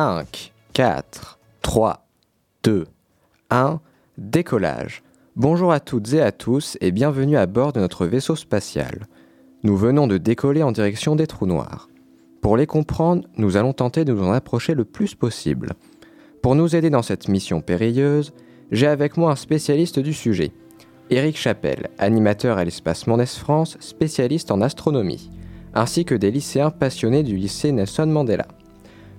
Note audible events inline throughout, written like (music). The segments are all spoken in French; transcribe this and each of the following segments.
5, 4, 3, 2, 1, décollage. Bonjour à toutes et à tous et bienvenue à bord de notre vaisseau spatial. Nous venons de décoller en direction des trous noirs. Pour les comprendre, nous allons tenter de nous en approcher le plus possible. Pour nous aider dans cette mission périlleuse, j'ai avec moi un spécialiste du sujet. Éric Chapelle, animateur à l'espace Mendes France, spécialiste en astronomie, ainsi que des lycéens passionnés du lycée Nelson Mandela.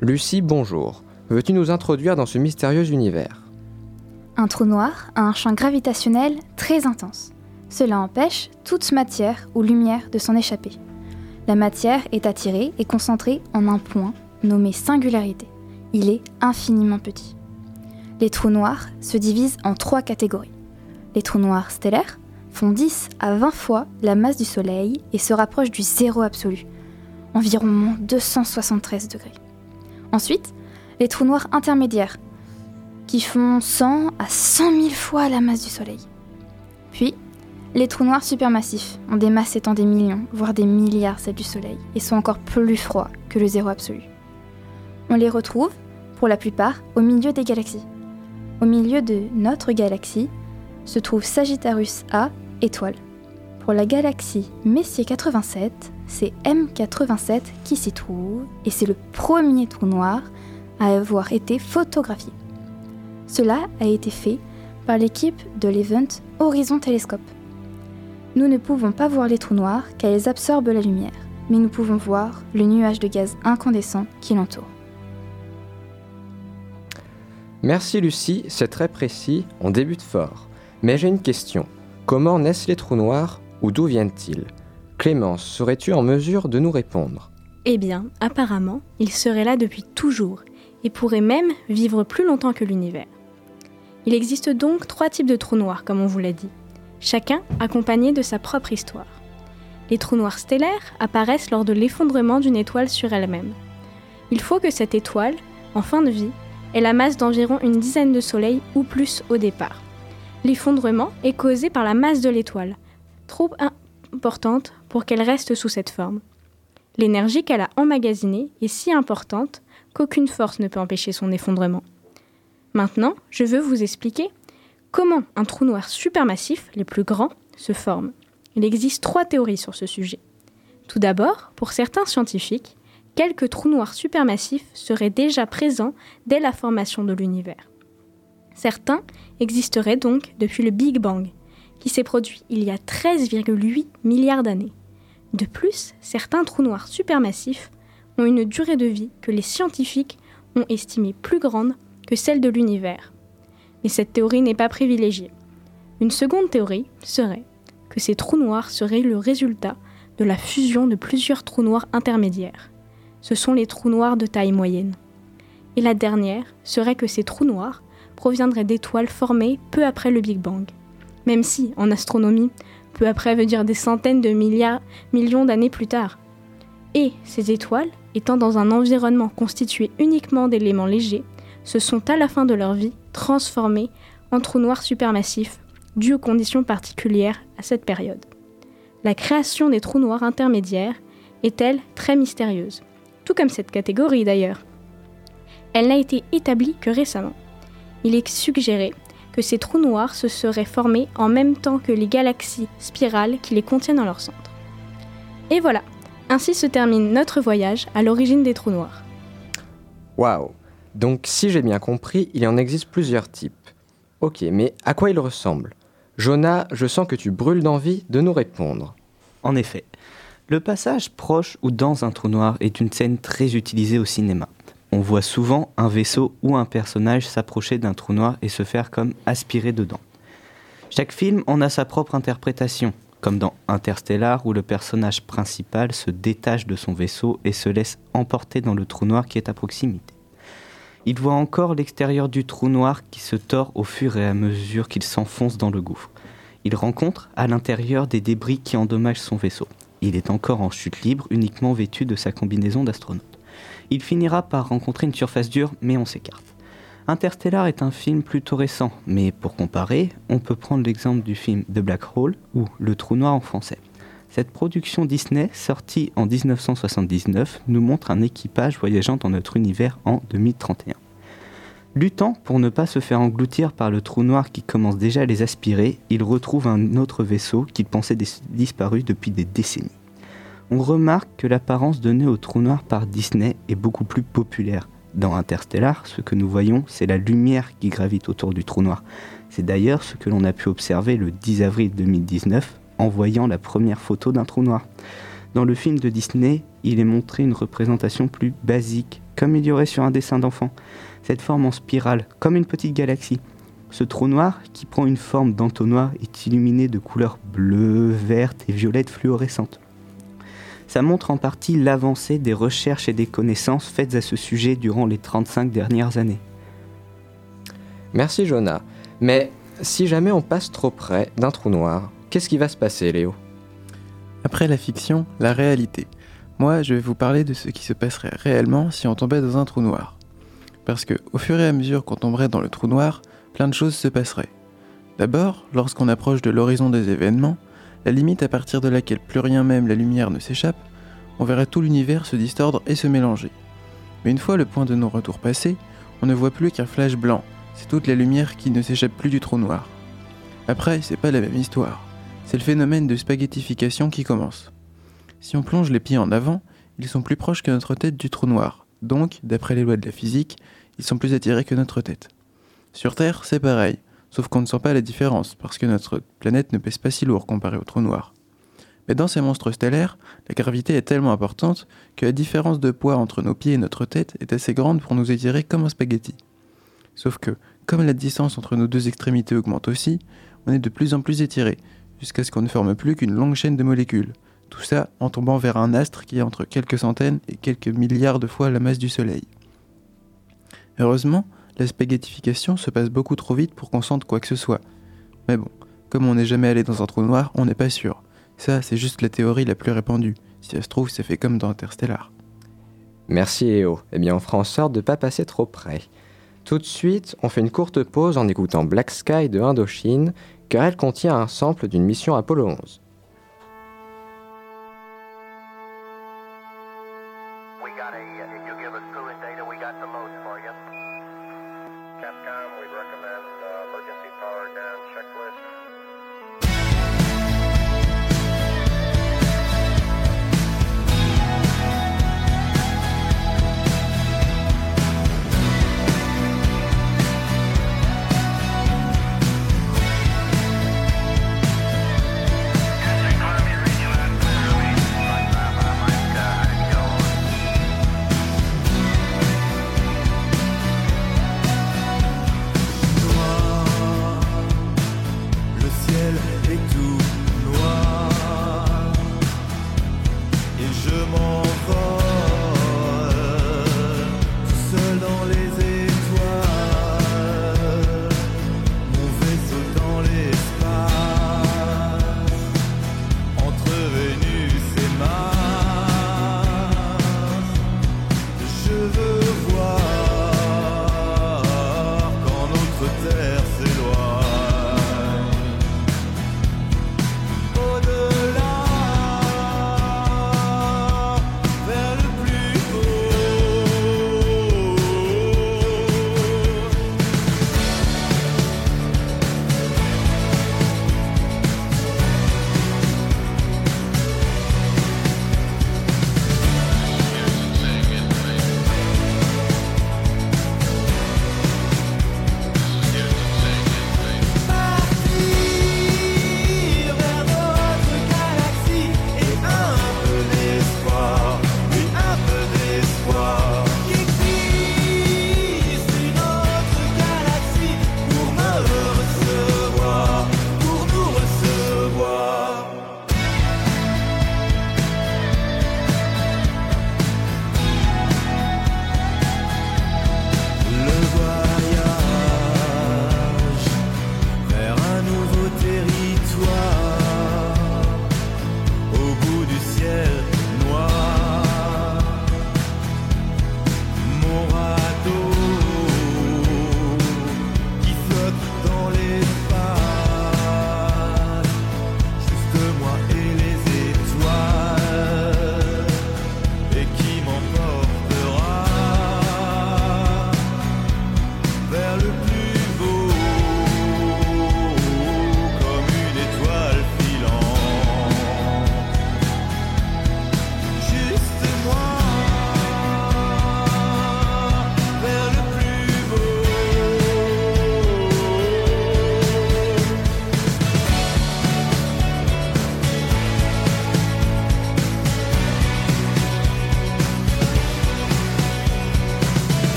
Lucie, bonjour. Veux-tu nous introduire dans ce mystérieux univers? Un trou noir a un champ gravitationnel très intense. Cela empêche toute matière ou lumière de s'en échapper. La matière est attirée et concentrée en un point nommé singularité. Il est infiniment petit. Les trous noirs se divisent en trois catégories. Les trous noirs stellaires font 10 à 20 fois la masse du Soleil et se rapprochent du zéro absolu, environ moins 273 degrés. Ensuite, les trous noirs intermédiaires, qui font 100 à 100 000 fois la masse du Soleil. Puis, les trous noirs supermassifs ont des masses étant des millions, voire des milliards celles du Soleil, et sont encore plus froids que le zéro absolu. On les retrouve, pour la plupart, au milieu des galaxies. Au milieu de notre galaxie se trouve Sagittarius A, étoile. Pour la galaxie Messier 87, c'est M87 qui s'y trouve, et c'est le premier trou noir à avoir été photographié. Cela a été fait par l'équipe de l'Event Horizon Telescope. Nous ne pouvons pas voir les trous noirs car ils absorbent la lumière, mais nous pouvons voir le nuage de gaz incandescent qui l'entoure. Merci Lucie, c'est très précis, on débute fort. Mais j'ai une question. Comment naissent les trous noirs ou d'où viennent-ils? Clémence, serais-tu en mesure de nous répondre? Eh bien, apparemment, ils seraient là depuis toujours et pourraient même vivre plus longtemps que l'univers. Il existe donc trois types de trous noirs, comme on vous l'a dit, chacun accompagné de sa propre histoire. Les trous noirs stellaires apparaissent lors de l'effondrement d'une étoile sur elle-même. Il faut que cette étoile, en fin de vie, ait la masse d'environ une dizaine de soleils ou plus au départ. L'effondrement est causé par la masse de l'étoile, trop importante pour qu'elle reste sous cette forme. L'énergie qu'elle a emmagasinée est si importante qu'aucune force ne peut empêcher son effondrement. Maintenant, je veux vous expliquer comment un trou noir supermassif, les plus grands, se forme. Il existe trois théories sur ce sujet. Tout d'abord, pour certains scientifiques, quelques trous noirs supermassifs seraient déjà présents dès la formation de l'univers. Certains existeraient donc depuis le Big Bang, qui s'est produit il y a 13,8 milliards d'années. De plus, certains trous noirs supermassifs ont une durée de vie que les scientifiques ont estimée plus grande que celle de l'univers. Mais cette théorie n'est pas privilégiée. Une seconde théorie serait que ces trous noirs seraient le résultat de la fusion de plusieurs trous noirs intermédiaires. Ce sont les trous noirs de taille moyenne. Et la dernière serait que ces trous noirs proviendraient d'étoiles formées peu après le Big Bang. Même si, en astronomie, peu après veut dire des centaines de milliards, millions d'années plus tard. Et ces étoiles, étant dans un environnement constitué uniquement d'éléments légers, se sont à la fin de leur vie transformées en trous noirs supermassifs, dus aux conditions particulières à cette période. La création des trous noirs intermédiaires est-elle très mystérieuse, tout comme cette catégorie d'ailleurs. Elle n'a été établie que récemment il est suggéré que ces trous noirs se seraient formés en même temps que les galaxies spirales qui les contiennent dans leur centre. Et voilà, ainsi se termine notre voyage à l'origine des trous noirs. Waouh Donc si j'ai bien compris, il en existe plusieurs types. Ok, mais à quoi ils ressemblent? Jonah, je sens que tu brûles d'envie de nous répondre. En effet, le passage proche ou dans un trou noir est une scène très utilisée au cinéma on voit souvent un vaisseau ou un personnage s'approcher d'un trou noir et se faire comme aspirer dedans. Chaque film en a sa propre interprétation, comme dans Interstellar où le personnage principal se détache de son vaisseau et se laisse emporter dans le trou noir qui est à proximité. Il voit encore l'extérieur du trou noir qui se tord au fur et à mesure qu'il s'enfonce dans le gouffre. Il rencontre à l'intérieur des débris qui endommagent son vaisseau. Il est encore en chute libre, uniquement vêtu de sa combinaison d'astronaute il finira par rencontrer une surface dure, mais on s'écarte. Interstellar est un film plutôt récent, mais pour comparer, on peut prendre l'exemple du film The Black Hole ou Le Trou Noir en français. Cette production Disney, sortie en 1979, nous montre un équipage voyageant dans notre univers en 2031. Luttant pour ne pas se faire engloutir par le trou noir qui commence déjà à les aspirer, ils retrouvent un autre vaisseau qu'ils pensaient disparu depuis des décennies. On remarque que l'apparence donnée au trou noir par Disney est beaucoup plus populaire. Dans Interstellar, ce que nous voyons, c'est la lumière qui gravite autour du trou noir. C'est d'ailleurs ce que l'on a pu observer le 10 avril 2019 en voyant la première photo d'un trou noir. Dans le film de Disney, il est montré une représentation plus basique, comme il y aurait sur un dessin d'enfant. Cette forme en spirale, comme une petite galaxie. Ce trou noir, qui prend une forme d'entonnoir, est illuminé de couleurs bleues, vertes et violettes fluorescentes. Ça montre en partie l'avancée des recherches et des connaissances faites à ce sujet durant les 35 dernières années. Merci Jonah. Mais si jamais on passe trop près d'un trou noir, qu'est-ce qui va se passer Léo? Après la fiction, la réalité. Moi, je vais vous parler de ce qui se passerait réellement si on tombait dans un trou noir. Parce que, au fur et à mesure qu'on tomberait dans le trou noir, plein de choses se passeraient. D'abord, lorsqu'on approche de l'horizon des événements, la limite à partir de laquelle plus rien même la lumière ne s'échappe, on verrait tout l'univers se distordre et se mélanger. Mais une fois le point de non-retour passé, on ne voit plus qu'un flash blanc, c'est toute la lumière qui ne s'échappe plus du trou noir. Après, c'est pas la même histoire, c'est le phénomène de spaghettification qui commence. Si on plonge les pieds en avant, ils sont plus proches que notre tête du trou noir, donc, d'après les lois de la physique, ils sont plus attirés que notre tête. Sur Terre, c'est pareil, sauf qu'on ne sent pas la différence, parce que notre planète ne pèse pas si lourd comparé au trou noir. Mais dans ces monstres stellaires, la gravité est tellement importante que la différence de poids entre nos pieds et notre tête est assez grande pour nous étirer comme un spaghetti. Sauf que, comme la distance entre nos deux extrémités augmente aussi, on est de plus en plus étiré, jusqu'à ce qu'on ne forme plus qu'une longue chaîne de molécules. Tout ça en tombant vers un astre qui est entre quelques centaines et quelques milliards de fois la masse du Soleil. Heureusement, la spaghettification se passe beaucoup trop vite pour qu'on sente quoi que ce soit. Mais bon, comme on n'est jamais allé dans un trou noir, on n'est pas sûr. Ça, c'est juste la théorie la plus répandue. Si ça se trouve, c'est fait comme dans Interstellar. Merci Léo. Eh bien, on fera en sorte de ne pas passer trop près. Tout de suite, on fait une courte pause en écoutant Black Sky de Indochine, car elle contient un sample d'une mission Apollo 11.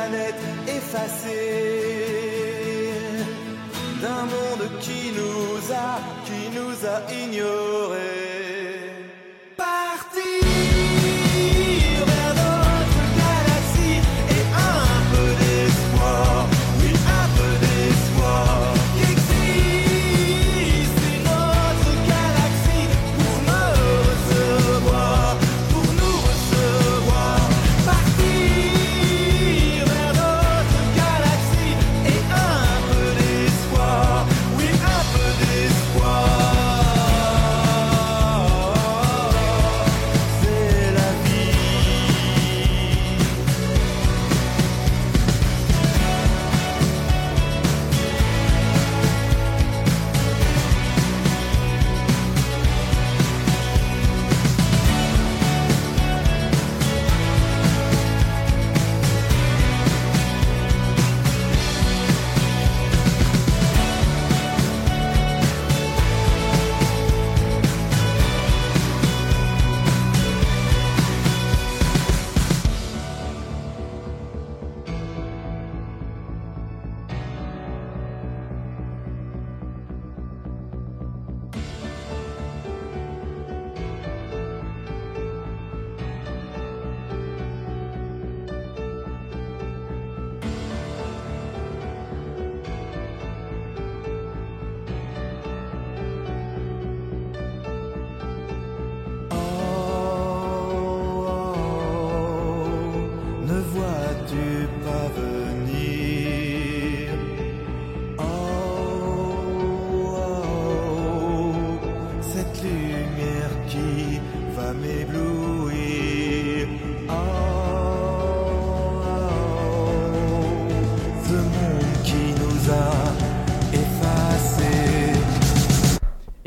Planète effacée d'un monde qui nous a, qui nous a ignorés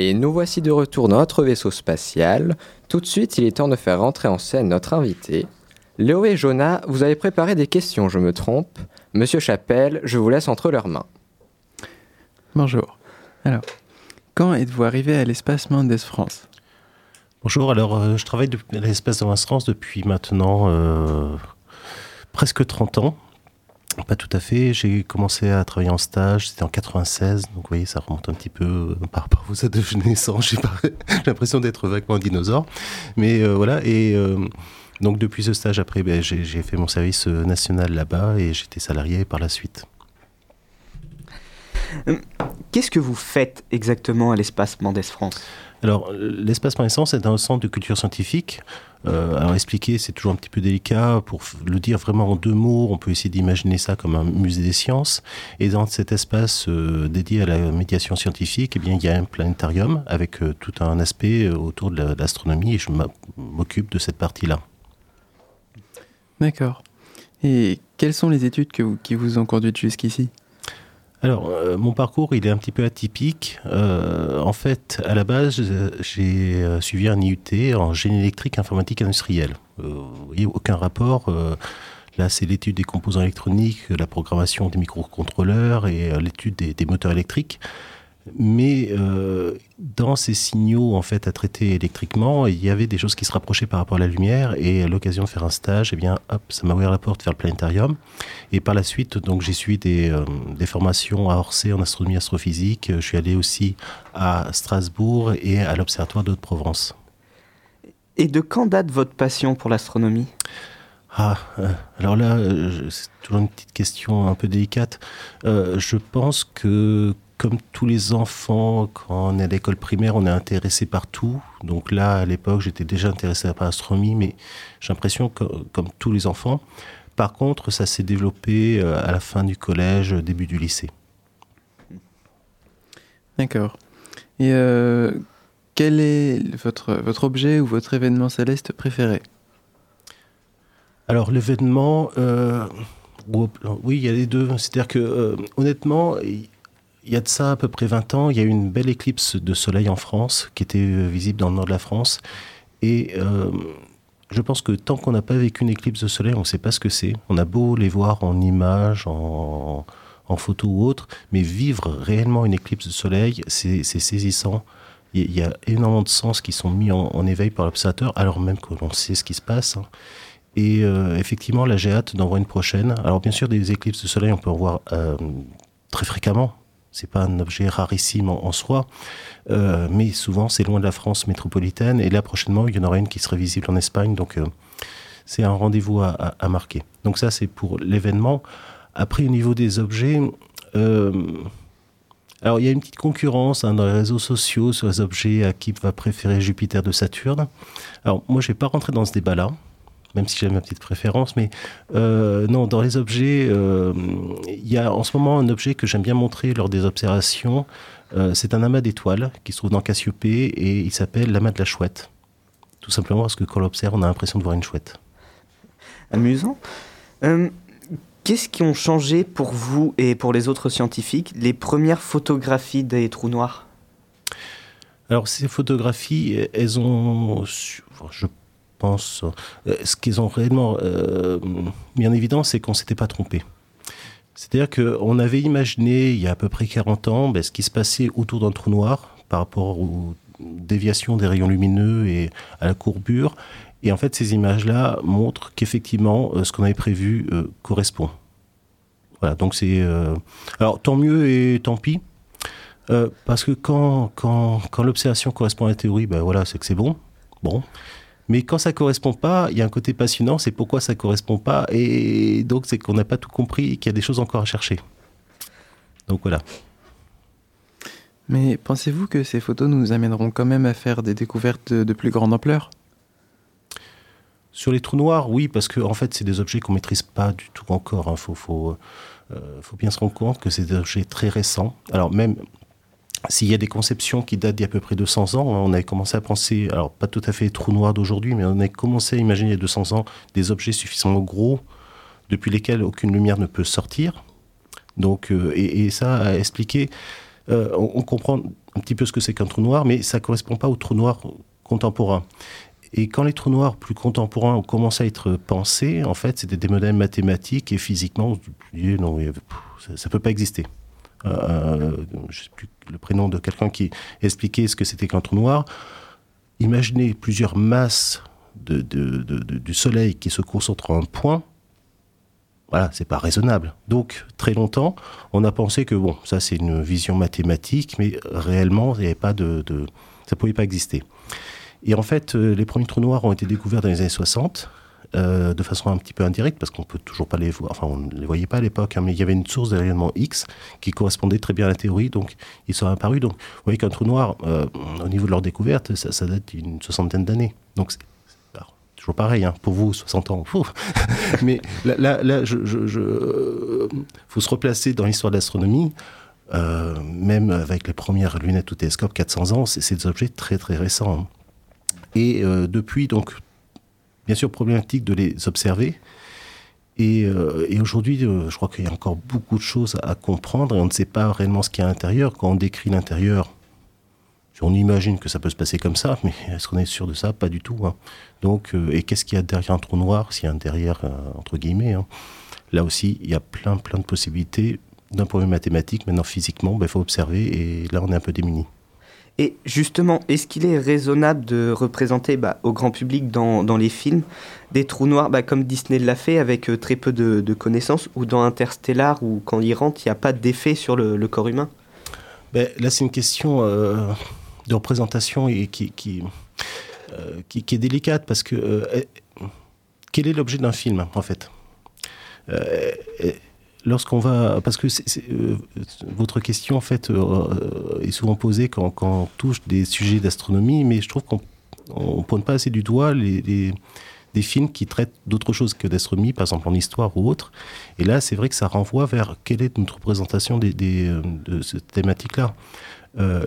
Et nous voici de retour dans notre vaisseau spatial. Tout de suite, il est temps de faire rentrer en scène notre invité. Léo et Jonah, vous avez préparé des questions, je me trompe. Monsieur Chapelle, je vous laisse entre leurs mains. Bonjour. Alors, quand êtes-vous arrivé à l'espace Mendes France? Bonjour, alors euh, je travaille à l'espace Mendes France depuis maintenant euh, presque 30 ans. Pas tout à fait. J'ai commencé à travailler en stage, c'était en 96, donc vous voyez, ça remonte un petit peu euh, par rapport à vos naissance. J'ai l'impression d'être vaguement un dinosaure. Mais euh, voilà, et euh, donc depuis ce stage, après, ben, j'ai fait mon service national là-bas et j'étais salarié par la suite. Qu'est-ce que vous faites exactement à l'espace Mendes France? Alors, l'espace essence est un centre de culture scientifique. Euh, alors, expliquer, c'est toujours un petit peu délicat. Pour le dire vraiment en deux mots, on peut essayer d'imaginer ça comme un musée des sciences. Et dans cet espace euh, dédié à la médiation scientifique, eh il y a un planétarium avec euh, tout un aspect autour de l'astronomie et je m'occupe de cette partie-là. D'accord. Et quelles sont les études qui vous ont conduit jusqu'ici? Alors, euh, mon parcours, il est un petit peu atypique. Euh, en fait, à la base, j'ai euh, suivi un IUT en génie électrique informatique industrielle. vous voyez, aucun rapport. là, c'est l'étude des composants électroniques, la programmation des microcontrôleurs et l'étude des, moteurs électriques. Mais euh, dans ces signaux en fait à traiter électriquement, il y avait des choses qui se rapprochaient par rapport à la lumière. Et à l'occasion de faire un stage, eh bien, hop, ça m'a ouvert la porte vers le planétarium. Et par la suite, donc, j'ai suivi des, euh, des, formations à Orsay en astronomie astrophysique. Je suis allé aussi à Strasbourg et à l'Observatoire de Haute-Provence. Et de quand date votre passion pour l'astronomie? Ah, euh, alors là, c'est toujours une petite question un peu délicate. je pense que comme tous les enfants, quand on est à l'école primaire, on est intéressé par tout. Donc là, à l'époque, j'étais déjà intéressé par l'astronomie, mais j'ai l'impression que, comme tous les enfants. Par contre, ça s'est développé euh, à la fin du collège, début du lycée. D'accord. Et euh, quel est votre, votre objet ou votre événement céleste préféré? Alors, l'événement, euh, oui, il y a les deux. C'est-à-dire que, honnêtement, il y a de ça à peu près 20 ans, il y a eu une belle éclipse de soleil en France qui était euh, visible dans le nord de la France. Et euh, je pense que tant qu'on n'a pas vécu une éclipse de soleil, on ne sait pas ce que c'est. On a beau les voir en images, en, en photo ou autre, mais vivre réellement une éclipse de soleil, c'est saisissant. Il y, a- énormément de sens qui sont mis en, éveil par l'observateur, alors même que l'on sait ce qui se passe. hein. Et euh, effectivement, là, j'ai hâte d'en voir une prochaine. Alors, bien sûr, des éclipses de soleil, on peut en voir très fréquemment. C'est pas un objet rarissime en, soi, Euh, mais souvent, c'est loin de la France métropolitaine. Et là, prochainement, il y en aura une qui serait visible en Espagne. Donc, euh, c'est un rendez-vous à marquer. Donc, ça, c'est pour l'événement. Après, au niveau des objets, euh, alors il y a une petite concurrence hein, dans les réseaux sociaux sur les objets à qui va préférer Jupiter de Saturne. Alors, moi, je vais pas rentrer dans ce débat-là même si j'ai ma petite préférence. Mais euh, non, dans les objets, euh, il y a en ce moment un objet que j'aime bien montrer lors des observations. Euh, c'est un amas d'étoiles qui se trouve dans Cassiopée et il s'appelle l'amas de la chouette. Tout simplement parce que quand on l'observe, on a l'impression de voir une chouette. Amusant. Qu'est-ce qui ont changé pour vous et pour les autres scientifiques les premières photographies des trous noirs? Alors ces photographies, elles ont, je euh, ce qu'ils ont réellement euh, mis en évidence, c'est qu'on s'était pas trompé. C'est-à-dire qu'on avait imaginé il y a à peu près 40 ans ben, ce qui se passait autour d'un trou noir par rapport aux déviations des rayons lumineux et à la courbure. Et en fait, ces images-là montrent qu'effectivement, euh, ce qu'on avait prévu euh, correspond. Voilà, donc c'est... euh, Alors, tant mieux et tant pis. Euh, parce que quand, quand, quand l'observation correspond à la théorie, ben voilà, c'est que c'est bon. Bon. Mais quand ça correspond pas, il y a un côté passionnant, c'est pourquoi ça correspond pas. Et donc, c'est qu'on n'a pas tout compris et qu'il y a des choses encore à chercher. Donc voilà. Mais pensez-vous que ces photos nous amèneront quand même à faire des découvertes de, plus grande ampleur? Sur les trous noirs, oui, parce que en fait, c'est des objets qu'on maîtrise pas du tout encore. Il faut, faut, euh, faut bien se rendre compte que c'est des objets très récents. Alors même s'il y a des conceptions qui datent d'il y a à peu près 200 ans, on avait commencé à penser, alors pas tout à fait les trous noirs d'aujourd'hui, mais on avait commencé à imaginer il y a 200 ans des objets suffisamment gros depuis lesquels aucune lumière ne peut sortir. Donc, euh, et, ça a expliqué, euh, on, comprend un petit peu ce que c'est qu'un trou noir, mais ça correspond pas aux trous noirs contemporains. Et quand les trous noirs plus contemporains ont commencé à être pensés, en fait, c'était des modèles mathématiques et physiquement, non, ça ne peut pas exister. Euh, je ne sais plus le prénom de quelqu'un qui expliquait ce que c'était qu'un trou noir. Imaginez plusieurs masses de, du Soleil qui se concentrent en un point. Voilà, c'est pas raisonnable. Donc, très longtemps, on a pensé que, bon, ça c'est une vision mathématique, mais réellement, il avait pas de- ça ne pouvait pas exister. Et en fait, euh, les premiers trous noirs ont été découverts dans les années 60, euh, de façon un petit peu indirecte, parce qu'on peut toujours pas les voir, enfin, on ne les voyait pas à l'époque, hein, mais il y avait une source rayonnement X qui correspondait très bien à la théorie, donc ils sont apparus. Donc, vous voyez qu'un trou noir, euh, au niveau de leur découverte, ça, ça date d'une soixantaine d'années. Donc, toujours pareil, hein, pour vous, 60 ans, ouf. (laughs) mais là, là, là, je, euh, faut se replacer dans l'histoire de l'astronomie. Même avec les premières lunettes ou télescopes, 400 ans, c'est des objets très très récents. hein. Et depuis, donc, bien sûr, problématique de les observer. Et, euh, aujourd'hui, euh, je crois qu'il y a encore beaucoup de choses à comprendre et on ne sait pas réellement ce qu'il y a à l'intérieur. Quand on décrit l'intérieur, on imagine que ça peut se passer comme ça, mais (laughs) est-ce qu'on est sûr de ça? Pas du tout. hein. Donc, euh, et qu'est-ce qu'il y a derrière un trou noir S'il y a un derrière, entre guillemets. hein? Là aussi, il y a plein, plein de possibilités. D'un point de vue mathématique, maintenant physiquement, il faut observer et là, on est un peu démunis. Et justement, est-ce qu'il est raisonnable de représenter bah, au grand public dans, dans les films des trous noirs bah, comme Disney l'a fait avec euh, très peu de, connaissances ou dans Interstellar où quand il rentre, il n'y a pas d'effet sur le, corps humain? Ben, là, c'est une question euh, de représentation qui, euh, qui, qui est délicate parce que quel est l'objet d'un film en fait? Lorsqu'on va, parce que euh, votre question en fait euh, est souvent posée quand, quand on touche des sujets d'astronomie, mais je trouve qu'on on pointe pas assez du doigt les, des films qui traitent d'autre chose que d'astronomie, par exemple en histoire ou autre. Et là, c'est vrai que ça renvoie vers quelle est notre représentation des, euh, de cette thématique-là.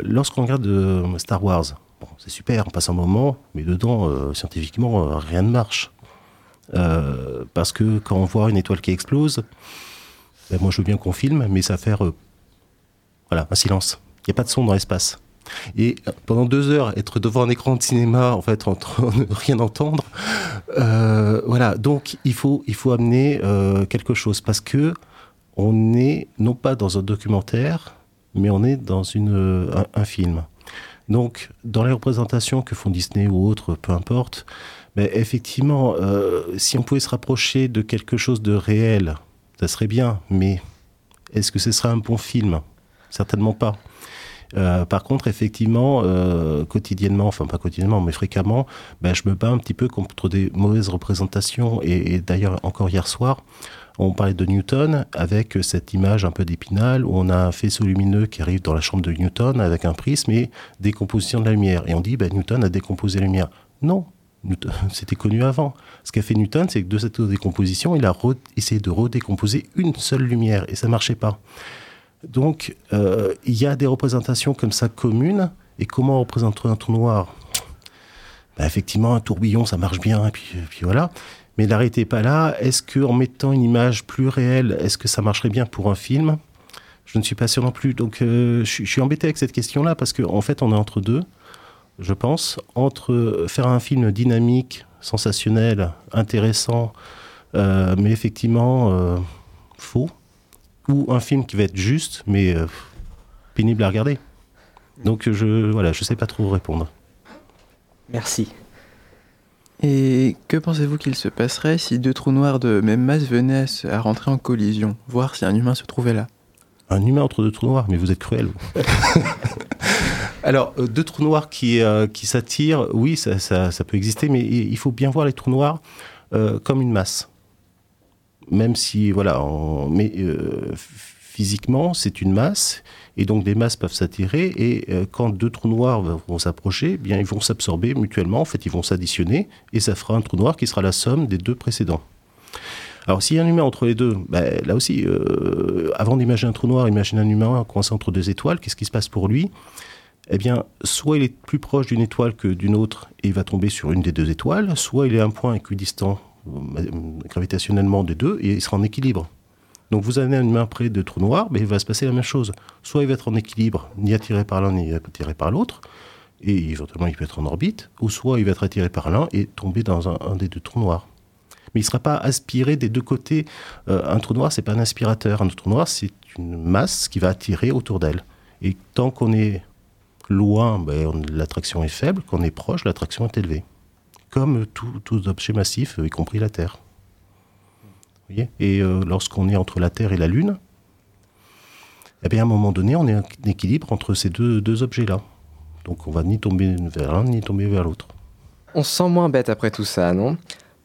Lorsqu'on regarde Star Wars, bon, c'est super, on passe un moment, mais dedans, scientifiquement, rien ne marche. Parce que quand on voit une étoile qui explose, ben, moi je veux bien qu'on filme, mais ça faire euh, voilà, un silence. Il n'y a pas de son dans l'espace. Et pendant deux heures, être devant un écran de cinéma, en fait, en train de (laughs) rien entendre, euh, voilà. Donc, il faut, il faut amener euh, quelque chose parce que on est non pas dans un documentaire, mais on est dans une, un, film. Donc, dans les représentations que font Disney ou autres, peu importe, mais effectivement, euh, si on pouvait se rapprocher de quelque chose de réel, ça serait bien, mais est-ce que ce serait un bon film? Certainement pas. Euh, par contre, effectivement, euh, quotidiennement, enfin pas quotidiennement, mais fréquemment, ben, je me bats un petit peu contre des mauvaises représentations. Et, d'ailleurs, encore hier soir, on parlait de Newton avec cette image un peu d'épinal où on a un faisceau lumineux qui arrive dans la chambre de Newton avec un prisme et décomposition de la lumière. Et on dit, ben, Newton a décomposé la lumière. Non, (laughs) c'était connu avant. Ce qu'a fait Newton, c'est que de cette décomposition, il a essayé de redécomposer une seule lumière et ça marchait pas. Donc, euh, il y a des représentations comme ça communes. Et comment représenter un trou noir Ben, Effectivement, un tourbillon, ça marche bien, et puis, voilà. Mais la réalité n'est pas là. Est-ce qu'en mettant une image plus réelle, est-ce que ça marcherait bien pour un film? Je ne suis pas sûr non plus. Donc, euh, je, suis- je suis embêté avec cette question-là parce qu'en en fait, on est entre deux, je pense, entre faire un film dynamique, sensationnel, intéressant, euh, mais effectivement euh, faux, ou un film qui va être juste, mais euh, pénible à regarder. Donc, je voilà, je sais pas trop répondre. Merci. Et que pensez-vous qu'il se passerait si deux trous noirs de même masse venaient à, rentrer en collision, voir si un humain se trouvait là Un humain entre deux trous noirs, mais vous êtes cruel. (laughs) Alors, euh, deux trous noirs qui, euh, s'attirent, oui, ça, peut exister, mais il faut bien voir les trous noirs euh, comme une masse. Même si, voilà, physiquement, c'est une masse, et donc des masses peuvent s'attirer, et quand deux trous noirs vont s'approcher, eh bien, ils vont s'absorber mutuellement, en fait, ils vont s'additionner, et ça fera un trou noir qui sera la somme des deux précédents. Alors, s'il y a un humain entre les deux, ben, là aussi, avant d'imaginer un trou noir, imagine un humain coincé entre deux étoiles, qu'est-ce qui se passe pour lui? Eh bien, soit il est plus proche d'une étoile que d'une autre et il va tomber sur une des deux étoiles, soit il est un point équidistant euh, gravitationnellement des deux et il sera en équilibre. Donc vous avez un humain près de trou noir, mais il va se passer la même chose. Soit il va être en équilibre, ni attiré par l'un, ni attiré par l'autre, et éventuellement il peut être en orbite, ou soit il va être attiré par l'un et tomber dans un, un des deux trous noirs mais il ne sera pas aspiré des deux côtés. Euh, un trou noir, c'est pas un aspirateur. Un trou noir, c'est une masse qui va attirer autour d'elle. Et tant qu'on est loin, ben, on- l'attraction est faible. Quand on est proche, l'attraction est élevée. Comme tout- tous objets massifs, y compris la Terre. Vous voyez? Et euh, lorsqu'on est entre la Terre et la Lune, eh bien, à un moment donné, on est en équilibre entre ces deux, deux objets-là. Donc on va ni tomber vers l'un, ni tomber vers l'autre. On se sent moins bête après tout ça, non?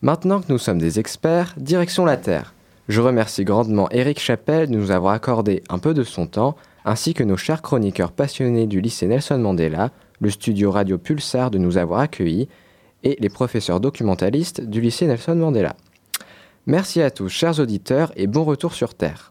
Maintenant que nous sommes des experts, direction la Terre. Je remercie grandement Eric Chappelle de nous avoir accordé un peu de son temps, ainsi que nos chers chroniqueurs passionnés du lycée Nelson Mandela, le studio Radio Pulsar de nous avoir accueillis, et les professeurs documentalistes du lycée Nelson Mandela. Merci à tous, chers auditeurs, et bon retour sur Terre.